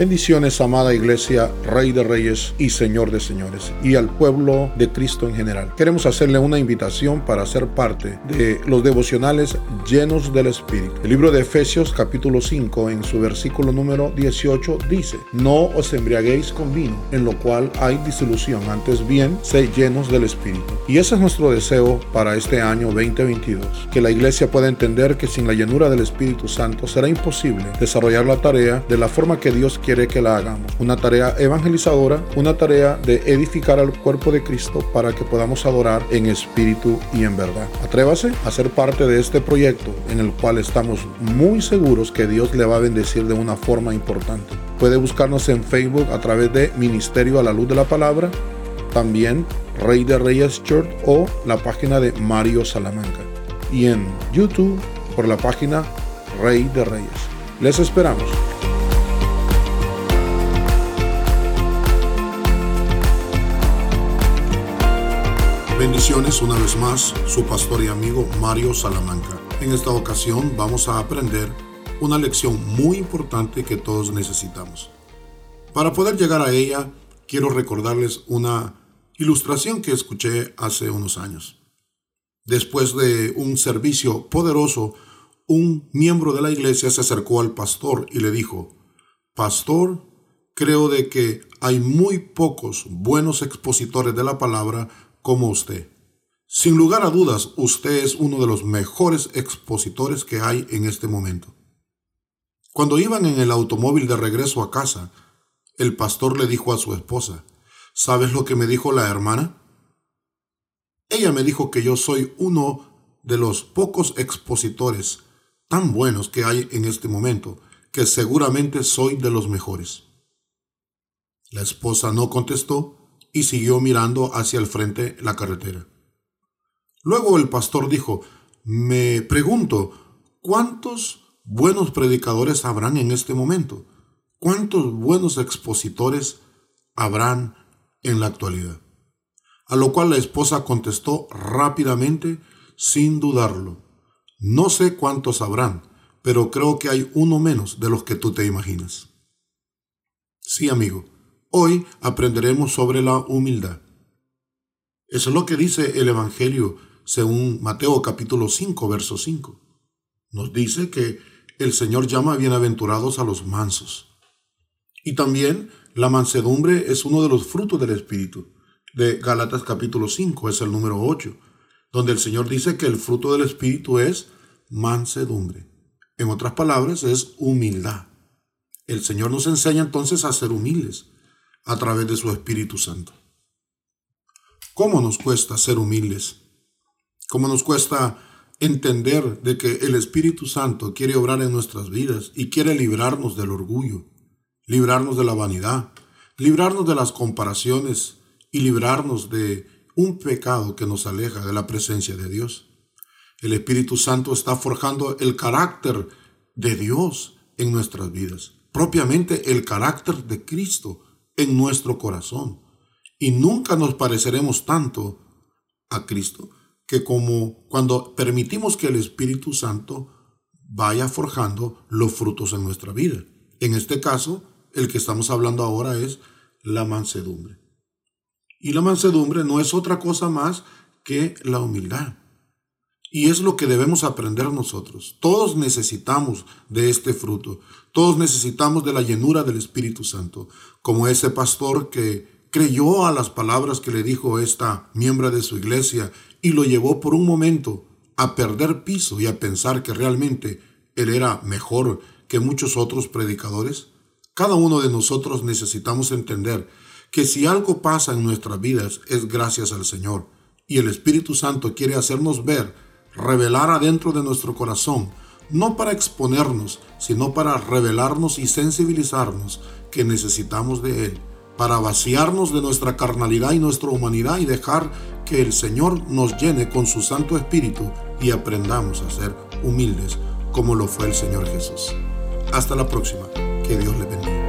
Bendiciones, amada iglesia, Rey de Reyes y Señor de Señores, y al pueblo de Cristo en general. Queremos hacerle una invitación para ser parte de los devocionales llenos del Espíritu. El libro de Efesios capítulo 5 en su versículo número 18 dice, no os embriaguéis con vino, en lo cual hay disolución, antes bien, sé llenos del Espíritu. Y ese es nuestro deseo para este año 2022, que la iglesia pueda entender que sin la llenura del Espíritu Santo será imposible desarrollar la tarea de la forma que Dios quiere quiere que la hagamos. Una tarea evangelizadora, una tarea de edificar al cuerpo de Cristo para que podamos adorar en espíritu y en verdad. Atrévase a ser parte de este proyecto en el cual estamos muy seguros que Dios le va a bendecir de una forma importante. Puede buscarnos en Facebook a través de Ministerio a la Luz de la Palabra, también Rey de Reyes Church o la página de Mario Salamanca. Y en YouTube por la página Rey de Reyes. Les esperamos. Bendiciones una vez más, su pastor y amigo Mario Salamanca. En esta ocasión vamos a aprender una lección muy importante que todos necesitamos. Para poder llegar a ella, quiero recordarles una ilustración que escuché hace unos años. Después de un servicio poderoso, un miembro de la iglesia se acercó al pastor y le dijo, Pastor, creo de que hay muy pocos buenos expositores de la palabra como usted. Sin lugar a dudas, usted es uno de los mejores expositores que hay en este momento. Cuando iban en el automóvil de regreso a casa, el pastor le dijo a su esposa, ¿sabes lo que me dijo la hermana? Ella me dijo que yo soy uno de los pocos expositores tan buenos que hay en este momento, que seguramente soy de los mejores. La esposa no contestó y siguió mirando hacia el frente la carretera. Luego el pastor dijo, me pregunto, ¿cuántos buenos predicadores habrán en este momento? ¿Cuántos buenos expositores habrán en la actualidad? A lo cual la esposa contestó rápidamente, sin dudarlo. No sé cuántos habrán, pero creo que hay uno menos de los que tú te imaginas. Sí, amigo, Hoy aprenderemos sobre la humildad. Eso es lo que dice el Evangelio según Mateo capítulo 5, verso 5. Nos dice que el Señor llama bienaventurados a los mansos. Y también la mansedumbre es uno de los frutos del Espíritu. De Galatas capítulo 5 es el número 8, donde el Señor dice que el fruto del Espíritu es mansedumbre. En otras palabras, es humildad. El Señor nos enseña entonces a ser humildes a través de su Espíritu Santo. ¿Cómo nos cuesta ser humildes? ¿Cómo nos cuesta entender de que el Espíritu Santo quiere obrar en nuestras vidas y quiere librarnos del orgullo, librarnos de la vanidad, librarnos de las comparaciones y librarnos de un pecado que nos aleja de la presencia de Dios? El Espíritu Santo está forjando el carácter de Dios en nuestras vidas, propiamente el carácter de Cristo en nuestro corazón. Y nunca nos pareceremos tanto a Cristo que como cuando permitimos que el Espíritu Santo vaya forjando los frutos en nuestra vida. En este caso, el que estamos hablando ahora es la mansedumbre. Y la mansedumbre no es otra cosa más que la humildad. Y es lo que debemos aprender nosotros. Todos necesitamos de este fruto. Todos necesitamos de la llenura del Espíritu Santo. Como ese pastor que creyó a las palabras que le dijo esta miembro de su iglesia y lo llevó por un momento a perder piso y a pensar que realmente él era mejor que muchos otros predicadores. Cada uno de nosotros necesitamos entender que si algo pasa en nuestras vidas es gracias al Señor y el Espíritu Santo quiere hacernos ver revelar adentro de nuestro corazón, no para exponernos, sino para revelarnos y sensibilizarnos que necesitamos de Él, para vaciarnos de nuestra carnalidad y nuestra humanidad y dejar que el Señor nos llene con su Santo Espíritu y aprendamos a ser humildes como lo fue el Señor Jesús. Hasta la próxima. Que Dios le bendiga.